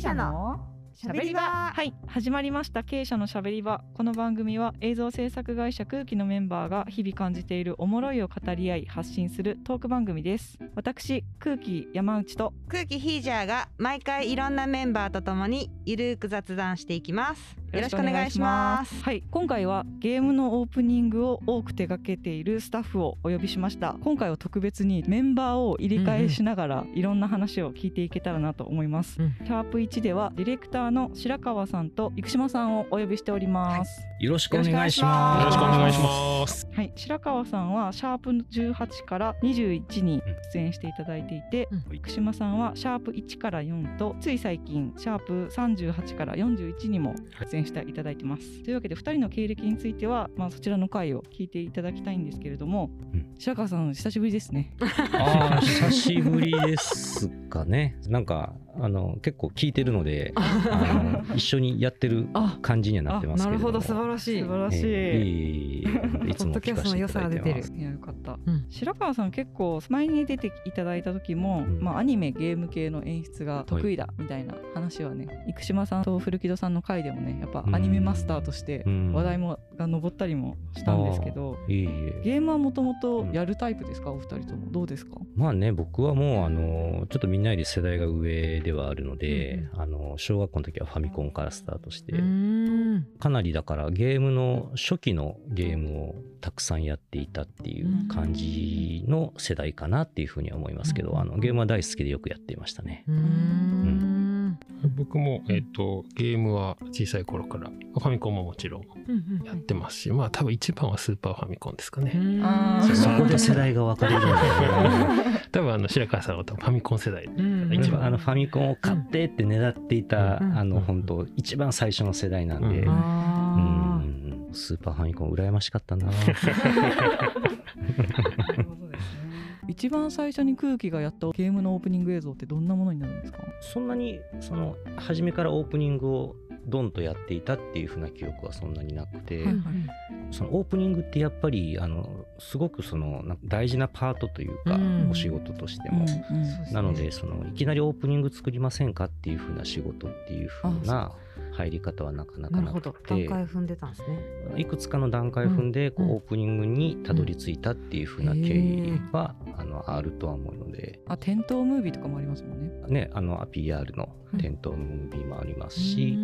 者のしゃべり場。はい始まりました。経営者のしゃべり場。この番組は映像制作会社空気のメンバーが日々感じているおもろいを語り合い発信するトーク番組です。私空気山内と空気ヒージャーが毎回いろんなメンバーとともにゆるーく雑談していきますよろしくお願いします。はい。今回はゲームのオープニングを多く手掛けているスタッフをお呼びしました。今回は特別にメンバーを入れ替えしながらいろんな話を聞いていけたらなと思います、うん。シャープ1ではディレクターの白川さんと生島さんをお呼びしております、よろしくお願いします。よろしくお願いします。はい、白川さんはシャープ18から21に出演していただいていて、うん。福島さんはシャープ1から4とつい最近シャープ38から41にも出演していただいてます。というわけで2人の経歴については、まあ、そちらの回を聞いていただきたいんですけれども、うん白川さん久しぶりですね。ああ、久しぶりですかね。なんか、あの、結構聞いてるので、あの一緒にやってるあ感じにはなってますけれども。なるほど素晴らしい素晴らしい。ええいえいえいつも聞かせていただいてます。いやよかった、うん白川さん結構前に出ていただいた時も、うんまあ、アニメゲーム系の演出が得意だみたいな話はね、生島さんと古木戸さんの回でもねやっぱアニメマスターとしてうん。話題もが上ったりもしたんですけど。ゲームはもともとやるタイプですか？お二人とも。どうですか？まあね、僕はもう、あの、ちょっとみんなより世代が上ではあるので、あの、小学校の時はファミコンからスタートして、ん。かなりだからゲームの初期のゲームをたくさんやっていたっていう感じの世代かなっていうふうには思いますけど、あのゲームは大好きでよくやっていましたね。うん僕も、えっとゲームは小さい頃からファミコンももちろんやってますし、まあ多分一番はスーパーファミコンですかね、あー。そこで世代が分かれるんだよね。多分あの白川さんは多分ファミコン世代。うん。一番。あのファミコンを買ってって狙っていた、うん。あの本当一番最初の世代なんで、うん。あうん。スーパーファミコン羨ましかったな。一番最初に空気がやったゲームのオープニング映像ってどんなものになるんですか？そんなにその初めからオープニングをドンとやっていたっていうふうな記憶はそんなになくて、はいそのオープニングってやっぱりあのすごくそのなんか大事なパートというか、うん。お仕事としても。うんうん。なのでそのいきなりオープニング作りませんかっていうふうな仕事っていうふうな入り方はなかなかなるほど。なくて段階踏んでたんですね。いくつかの段階踏んでこううん。オープニングにたどり着いたっていうふうな経緯はあのあるとは思うので、あ店頭ムービーとかもありますもんね。ね、あの PR の店頭のムービーもありますし、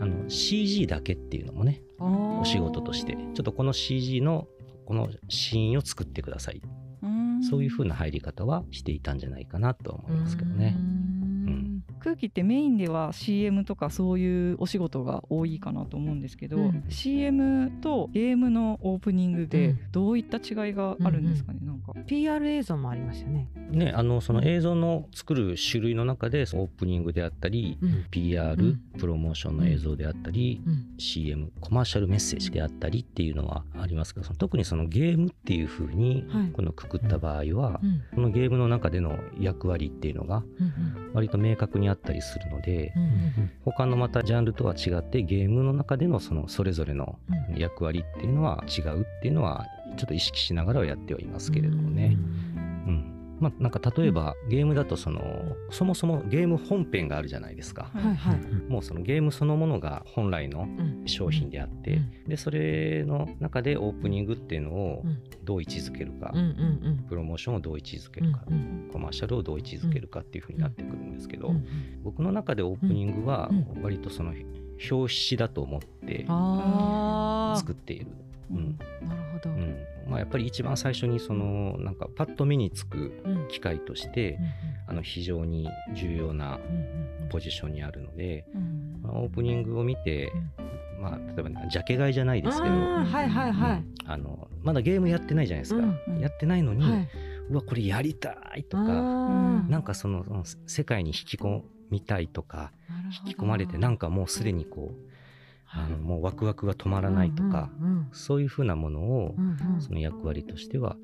あの CG だけっていうのもねおお仕事として。ちょっとこの CG のこのシーンを作ってください。そういうふうな入り方はしていたんじゃないかなとは思いますけどね。ん空気ってメインでは CM とかそういうお仕事が多いかなと思うんですけど、うん。CM とゲームのオープニングうでん。どういった違いがあるんですかね、なんか。PR 映像もありましたね。ね、あのその映像の作る種類の中でオープニングであったり、うん。PR、うん。プロモーションの映像であったり、うん。CM コマーシャルメッセージであったりっていうのはありますけどその特にそのゲームっていうふうにはい。このくくった場合は、うん。このゲームの中での役割っていうのがうん割と明確にあったりするので、うんうん他のまたジャンルとは違ってゲームの中でのそのそれぞれのうん。役割っていうのは違うっていうのはちょっと意識しながらはやってはいますけれどもね。うんまあ、なんか例えばゲームだとそのそもそもゲーム本編があるじゃないですか。はいはい。もうそのゲームそのものが本来のうん。商品であって、うん。でそれの中でオープニングっていうのをうん。どう位置づけるか、うんうんプロモーションをどう位置づけうんるか、うん。コマーシャルをどう位置づけるかっていうふうになってくるんですけど、うん僕の中でオープニングはうん割とその表紙だと思って作っている。うん。なるほど。うん。まあ、やっぱり一番最初にそのなんかパッと目につくうん。機械としてあの非常に重要なうんポジションにあるので、うんまあオープニングを見て、まあ、例えば、ね、ジャケ買いじゃないですけど、はいはいはい。うん。あのまだゲームやってないじゃないですか、うんやってないのに、はい。うわこれやりたいとか、なんかそのその世界に引き込みたいとか引き込まれてなんかもうすでにこうあのもうワクワクが止まらないとか、うんうんそういうふうなものを、うんうん。その役割としては、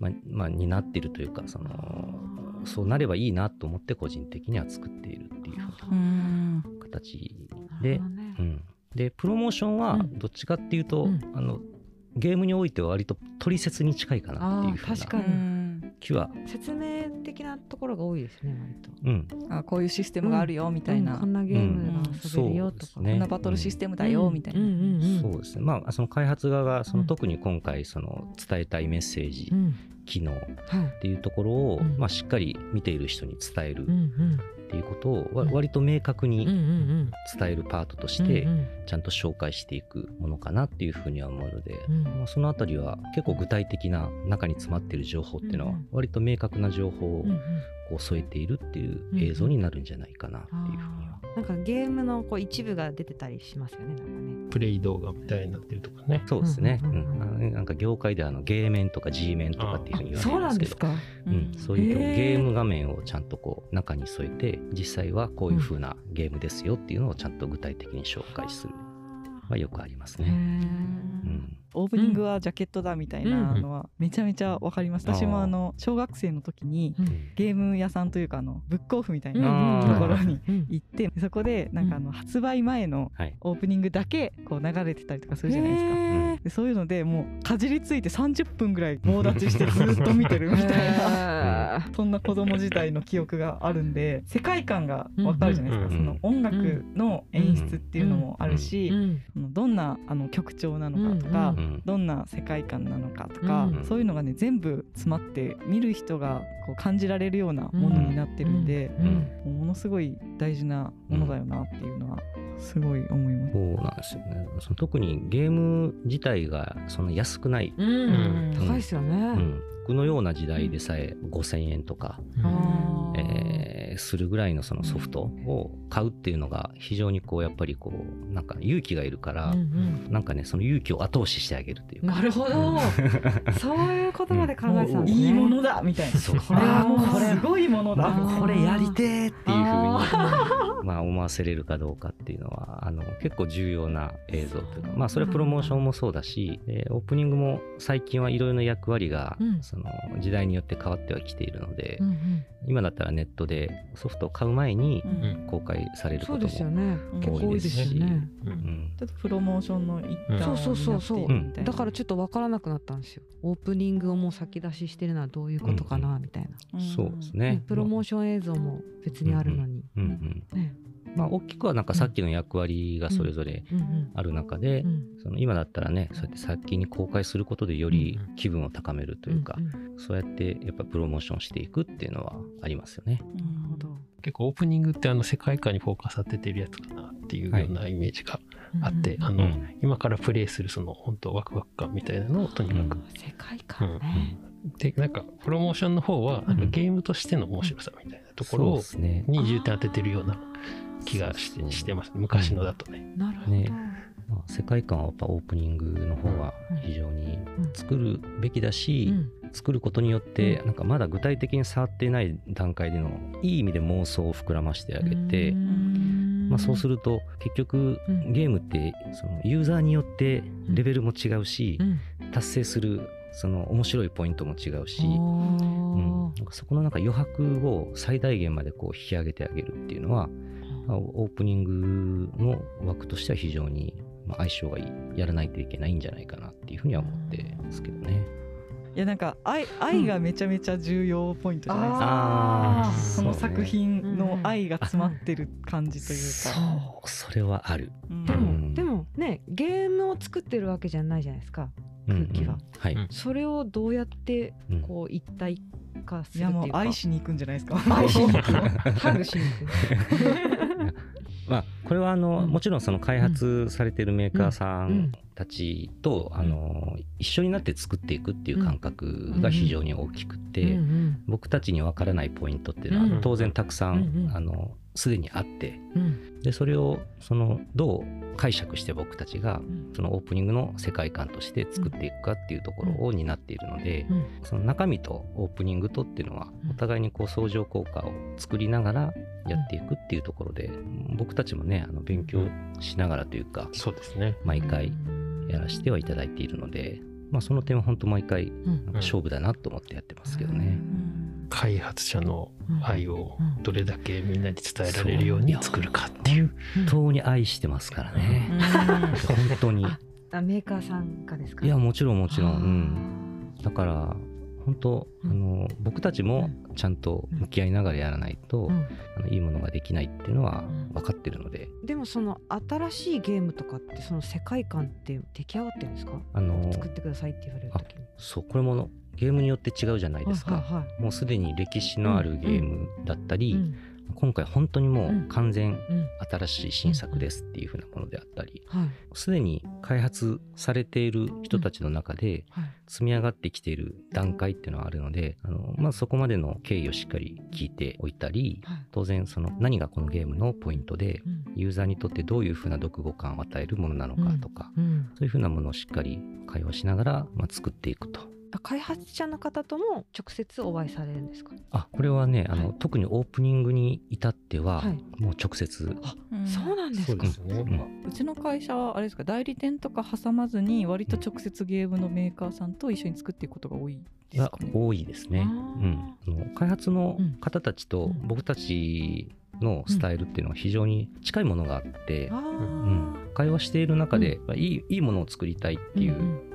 まあまあ、担っているというかそのそうなればいいなと思って個人的には作っているっていうふううん。な形なでうん、でプロモーションはうん。どっちかっていうと、うん。あのゲームにおいては割と取説に近いかなっていうふうな気は説明的なところが多いですね割と。うん、あこういうシステムがあるよみたいな、うん。こんなゲームが遊べるよとか。そうですねこんなバトルシステムだよみたいな、そうですね。まあその開発側がそのうん特に今回その伝えたいメッセージ、うん。機能っはいていうところを、うん。まあ、しっかり見ている人に伝えることを割と明確に伝えるパートとしてちゃんと紹介していくものかなっていうふうには思うので、うん。まあ、そのあたりは結構具体的な中に詰まっている情報っていうのは割と明確な情報をこう添えているっていう映像になるんじゃないかなっていうふうには。なんかゲームのこう一部が出てたりしますよねなんかね。プレイ動画みたいになってるとかね。そうですね、ううんんうん。なんか業界ではあのゲーメンとか G メンとかっていうふうに言われそうるんですけどなんですか。うん、そういうゲーム画面をちゃんとこう中に添えて実際はこういう風なゲームですよっていうのをちゃんと具体的に紹介する。はよくありますへね。ー。うん、オープニングはジャケットだみたいなのはめちゃめちゃわかります、うん私もあの小学生の時にうん。ゲーム屋さんというかあのブックオフみたいうんなうん。ところにうん。行ってそこでなんかあの発売前のはい、オープニングだけこう流れてたりとかするじゃないですか。でそういうのでもうかじりついて30分ぐらい棒立ちしてずっと見てるみたいな。そんな子供時代の記憶があるんで世界観がわかるじゃないですか、うんその音楽の演出っていうのもあるし、うんどんなあの曲調なのかとか、どんな世界観なのかとか、うんそういうのがね全部詰まって見る人がこう感じられるようなものになってるんで、うん。もうものすごい大事なものだよなっていうのはすごい思います。そうなんですよね。その特にゲーム自体がそんな安くない、うん。うん。高いですよね。うん、僕のような時代でさえ5000円とか、あー。えーするぐらいのそのソフトを買うっていうのが非常にこうやっぱりこうなんか勇気がいるから、うんうん。なんかねその勇気を後押ししてあげるっていうか。なるほど。そういうことまで考えてたんですね。いいものだみたいな。そうこれはもうこれすごいものだ。これやりてー。っていうふうにあまあ思わせれるかどうかっていうのはあの結構重要な映像というかまあそれはプロモーションもそうだし、えーオープニングも最近はいろいろな役割が、うんその時代によって変わってはきているので、うんうん今だったらネットでソフトを買う前にうんうん公開されるそうことも、ですよね。うん結構多いですよね。ううんんちょっとプロモーションの一うん端そうそうそうそう。だからちょっとわからなくなったんですよ。オープニングをもう先出ししてるのはどういうことかなみたいな。うんそうですねね。プロモーション映像も別にあるのに。うんうんねまあ大きくはなんかさっきの役割がそれぞれうん。うん。ある中で、うん。その今だったらねそうやって先に公開することでより気分を高めるというか、ん。ん。そうやってやっぱプロモーションしていくっていうのはありますよね。うんなるほど。結構オープニングってあの世界観にフォーカス当ててるやつかなっていうようなイメージがあって、うん。あの、うん今からプレイするその本当ワクワク感みたいなのをとにかく、世界観ね。でなんかプロモーションの方はなん。かゲームとしての面白さみたいなところ。に重点当ててるような気がしそうそうしてます。昔のだとね。なるほど。ね。まあ、世界観はやっぱオープニングの方は非常に作るべきだし、うん。作ることによってなんかまだ具体的に触っていない段階でのいい意味で妄想を膨らましてあげて、うん。まあ、そうすると結局うん。ゲームってそのユーザーによってレベルも違うし、うん。達成するその面白いポイントも違うし、おうん。そこのなんか余白を最大限までこう引き上げてあげるっていうのは、まあオープニングの枠としては非常にまあ相性がいいやらないといけないんじゃないかなっていうふうには思ってますけどね。いやなんか愛愛がめちゃめちゃ重要ポイントじゃないですか。あーその作品の愛が詰まってる感じというそか。うそれはある。うん。でも、うん。でもねゲームを作ってるわけじゃないじゃないですかうん空気は。うんはい、うんそれをどうやってうん。こう一体化すいやもるっていううか愛しに行くんじゃないですか。愛しに行く。ハグしに行く。まあ、これはあの、うん。もちろんその開発されてるメーカーさうんんたちと、あの一緒になって作っていくっていう感覚が非常に大きくて、僕たちにわからないポイントっていうのは、うん当然たくさん、あのすでにあってうん。でそれをそのどう解釈して僕たちがうん。そのオープニングの世界観として作っていくかっていうところを担っているので、うん。その中身とオープニングとっていうのはうん。お互いにこう相乗効果を作りながらやっていくっていうところで僕たちもねあの勉強しながらというかそうですね。毎回やらせてはいただいているので、まあ、その点は本当毎回勝負だなと思ってやってますけどね。開発者の愛をうん。どれだけみんなに伝えられるように作るかっていう。本当に愛してますからね。本当に。メーカーさんがですか？いやもちろんもちろん、うん、だから本当あの僕たちもちゃんと向き合いながらやらないと、うん。あのいいものができないっていうのはうん。分かってるので、でもその新しいゲームとかってその世界観って出来上がってるんですか？あの作ってくださいって言われる時に。そうこれもゲームによって違うじゃないですか、はいはいはい。もうすでに歴史のあるゲームだったり、うん今回本当にもう完全うん。新しい新作ですっていう風なものであったりはい。すでに開発されている人たちの中ではい。積み上がってきている段階っていうのはあるのであの、まあ、そこまでの経緯をしっかり聞いておいたりはい。当然その何がこのゲームのポイントでうん。ユーザーにとってどういう風な読後感を与えるものなのかとか、うん。そういう風なものをしっかり会話しながら、まあ、作っていくと。あ開発者の方とも直接お会いされるんですか？あこれはねあの、はい。特にオープニングに至っては、はい。もう直接。うん。そうなんですか？そうですよね。うちの会社はあれですか代理店とか挟まずに割と直接ゲームのメーカーさんと一緒に作っていくことが多いですがかね。多いですね。あうーん、あの開発の方たちとうん僕たちのスタイルっていうのは非常に近いものがあって、あうん。ー会話している中で、まあいいいいものを作りたいっていん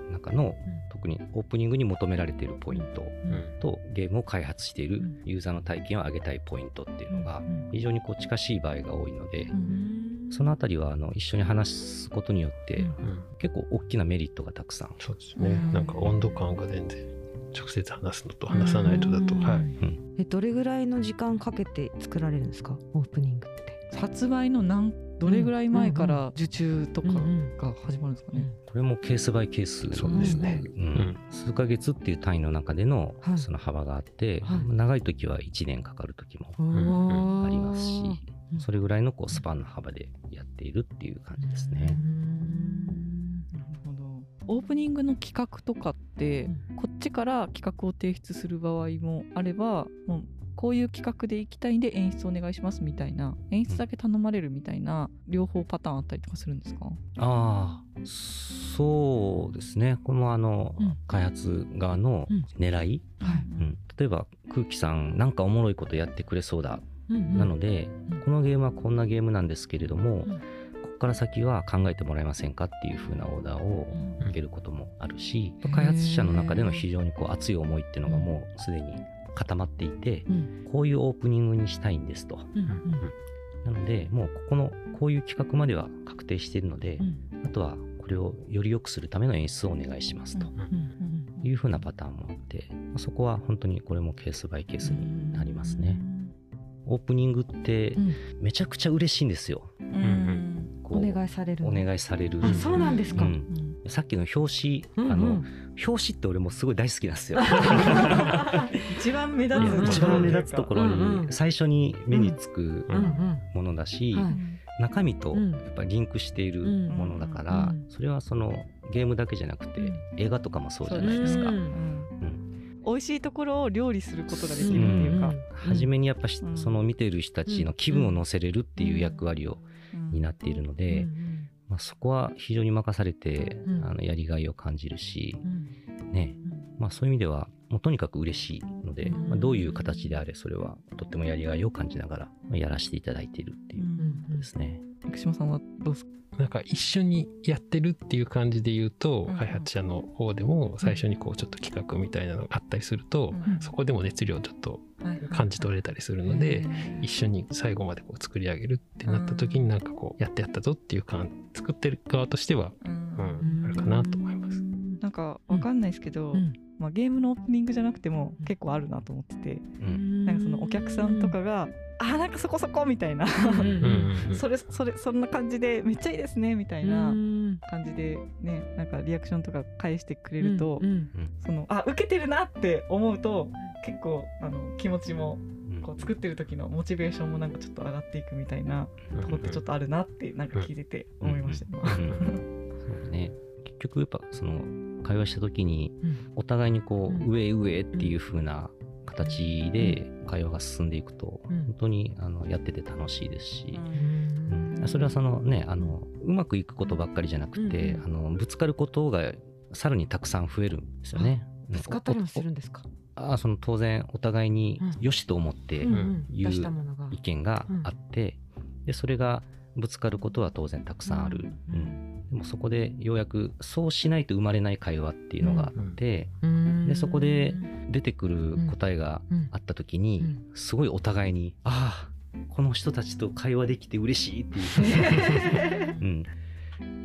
う中の、特にオープニングに求められているポイントうん。とゲームを開発しているうん。ユーザーの体験を上げたいポイントっていうのがうん非常にこう近しい場合が多いので、うんそのあたりはあの一緒に話すことによって、結構大きなメリットがたくさん、そうですね。うん。なんか温度感が全然直接話すのと話さないとだと、うんはい。えどれぐらいの時間かけて作られるんですか？オープニングって。発売の何どれぐらい前から受注とかうんが始まるんですかね？これもケースバイケースそうですね。うん。ん。数ヶ月っていう単位の中でのはい。その幅があって、はい。長い時は1年かかる時もありますし、うん。それぐらいのこうスパンの幅でやっているっていう感じですね。なるほど。オープニングの企画とかって、こっちから企画を提出する場合もあればもうこういう企画でいきたいんで演出お願いしますみたいな。演出だけ頼まれるみたいな両方パターンあったりとかするんですか？ああそうですね。このあの、うん。開発側のうん。狙い、はい。うん。例えば空気さんなんかおもろいことやってくれそうだ、うんなので、うん。このゲームはこんなゲームなんですけれども、から先は考えてもらえませんかっていう風なオーダーをうん。受けることもあるし、開発者の中での非常にこう熱い思いっていうのがもうすでに固まっていて、うん。こういうオープニングにしたいんですと。うんなのでもうここのこういう企画までは確定しているので、うん。あとはこれをより良くするための演出をお願いしますと。うんいう風なパターンもあって、まあそこは本当にこれもケースバイケースになりますね。オープニングってうん。めちゃくちゃ嬉しいんですよ。お願いされるおい願いされる。あそうなんですか。うん。さっきの表紙、あの表紙って俺もすごい大好きなんですよ。一番目立つ一番目立つところに最初に目につくものだし、はい。中身とうん。やっぱりリンクしているものだから、それはそのゲームだけじゃなくて、うん。映画とかもそうじゃないですか。うんうん。美味しいところを料理することができるっていうか、初めにやっぱし、うん。その見ている人たちの気分を乗せれるっていう役割をうん。担っているので、まあ、そこは非常に任されて、うんあのやりがいを感じるしう、ん。ね。まあ、そういう意味ではもうとにかく嬉しいので、うん。まあ、どういう形であれそれはとってもやりがいを感じながらまあやらせていただいているっていうことですね。生島さんはどうですか？なんか一緒にやってるっていう感じで言うと、うん。開発者の方でも最初にこうちょっと企画みたいなのがあったりすると、うん。そこでも熱量ちょっと感じ取れたりするので、一緒に最後までこう作り上げるってなった時になんかこうやってやったぞっていう感作ってる側としては、うんあるかなと思います。なんかわかんないですけど、うん。まあ、ゲームのオープニングじゃなくても結構あるなと思ってて、うん。なんかそのお客さんとかが「あーなんかそこそこ」みたいな。うんうんうんそれそれそんな感じでめっちゃいいですねみたいな感じでねなんかリアクションとか返してくれると、うんそのあ受けてるなって思うと結構あの気持ちもうん。こう作ってる時のモチベーションもなんかちょっと上がっていくみたいなとこってちょっとあるなってなんか聞いてて思いました、ね。結局やっぱその会話した時にうん。お互いにこう上へ上へっていう風な形で会話が進んでいくとうん。本当にあのやってて楽しいですし、うん。うん。それはそのねあのうまくいくことばっかりじゃなくて、うんあのぶつかることがさらにたくさん増えるんですよね。ぶつかったりもするんですか？あその当然お互いにうん。良しと思って言う意見があって、でそれがぶつかることは当然たくさんある、うん。うんでもそこでようやくそうしないと生まれない会話っていうのがあって、うんでそこで出てくる答えがあった時に、うん。すごいお互いに「ああこの人たちと会話できて嬉しい」っていう、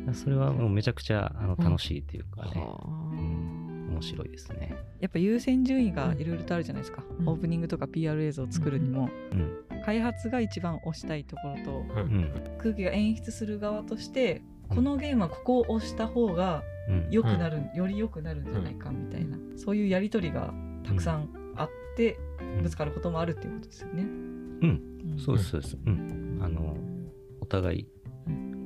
うん、それはもうめちゃくちゃあの楽しいっていうかね、うん、面白いですね。やっぱ優先順位がいろいろとあるじゃないですか、うん。オープニングとか PR 映像を作るにも、うん。開発が一番推したいところとううんん。空気が演出する側としてこのゲームはここを押した方がうん。良くなる、より良くなるんじゃないかみたいな、そういうやり取りがたくさんあってぶつかることもあるっていうことですよね。うん。うん。そうですそうです、うん、あのお互い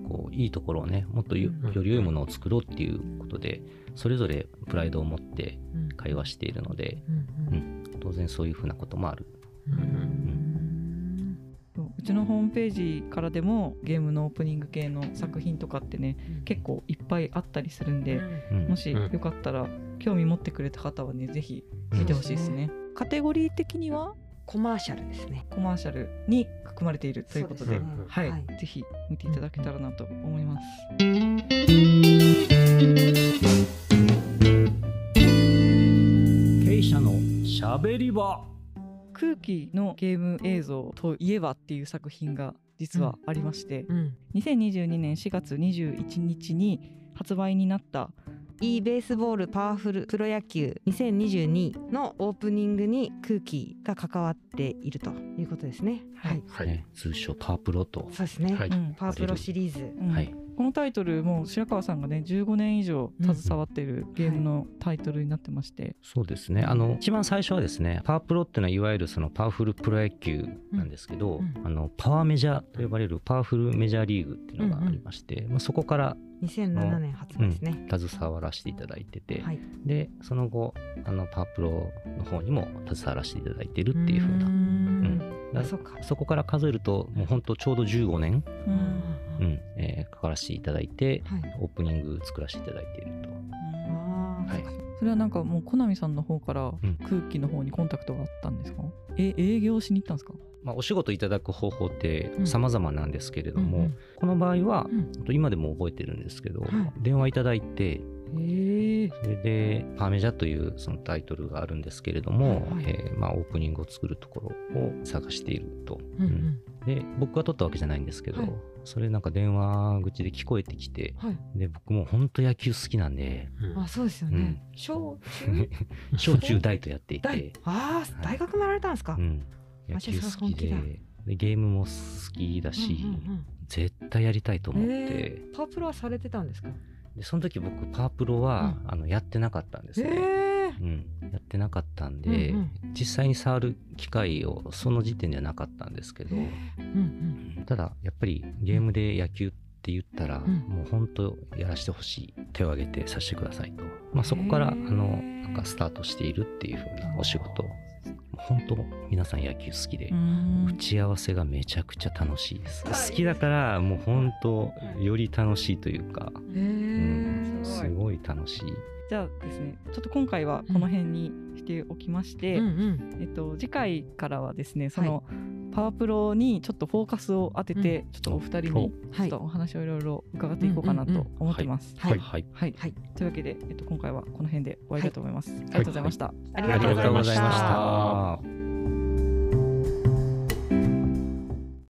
こういいところをねもっとより良いものを作ろうっていうことでそれぞれプライドを持って会話しているので、うん、当然そういうふうなこともある。そううちのホームページからでもゲームのオープニング系の作品とかってね結構いっぱいあったりするんで、うん。もしうん。よかったら興味持ってくれた方はねぜひ見てほしいですね。カテゴリー的にはコマーシャルですね。コマーシャルに含まれているということでね。はい、はい。ぜひ見ていただけたらなと思います。経営者のしゃべり場空気のゲーム映像といえばっていう作品が実はありまして、うん。2022年4月21日に発売になった e ベースボールパワフルプロ野球2022のオープニングに空気が関わっているということですね。はい。はいね、通称パープロと、そうですね。はいうんパワープロシリーズ。うんはいこのタイトルも白川さんがね15年以上携わっているゲームのタイトルになってまして、そうですね。あの一番最初はですねパワープロっていうのはいわゆるそのパワフルプロ野球なんですけど、うん。あのパワーメジャーと呼ばれるパワフルメジャーリーグっていうのがありまして、まあ、そこから、2007年発売ですね。携わらせていただいてて、はい。でその後あのパワープロの方にも携わらせていただいてるっていう風な。うん。だあ、そうか。そこから数えるともう本当ちょうど15年、うん。うんえー、かからせていただいてはい。オープニング作らせていただいていると。はい。それはなんかもうコナミさんの方からうん。空気の方にコンタクトがあったんですか、え営業しに行ったんですか？まあ、お仕事いただく方法ってうん。様々なんですけれども、うんうん。この場合は、うん。今でも覚えてるんですけど、はい。電話いただいて。それで「パーメジャー」というそのタイトルがあるんですけれども、はいえーまあ、オープニングを作るところを探していると、うんううんん。で僕が撮ったわけじゃないんですけど、はいそれなんか電話口で聞こえてきてはい。で僕も本当野球好きなんで。あ、そうですよね。小中？小中大とやってい大？て、。ああ、大学もやられたんですか？う。ん、あ野球好きで。だでゲームも好きだし、絶対やりたいと思って、えー。パワープロはされてたんですか？でその時僕パワープロは、あのやってなかったんですね、えうん、やってなかったんで、うんうん。実際に触る機会をその時点ではなかったんですけど、うんうん。ただやっぱりゲームで野球って言ったら、ん。もう本当やらせてほしい手を挙げてさせてくださいと、まあ、そこからあのなんかスタートしているっていう風なお仕事。本当皆さん野球好きで、うん。打ち合わせがめちゃくちゃ楽しいです。好きだからもう本当より楽しいというか、へうん、え。すごい楽しい。じゃあですねちょっと今回はこの辺にしておきまして、うんうん。えっと、次回からはですねその、パワープロにちょっとフォーカスを当てて、ちょっとお二人にちょはい。っとお話をいろいろ伺っていこうかなと思ってます。はい。はい、はい、はい。というわけで、えっと、今回はこの辺で終わりたいと思います。ありがとうございました。ありありがとうございました。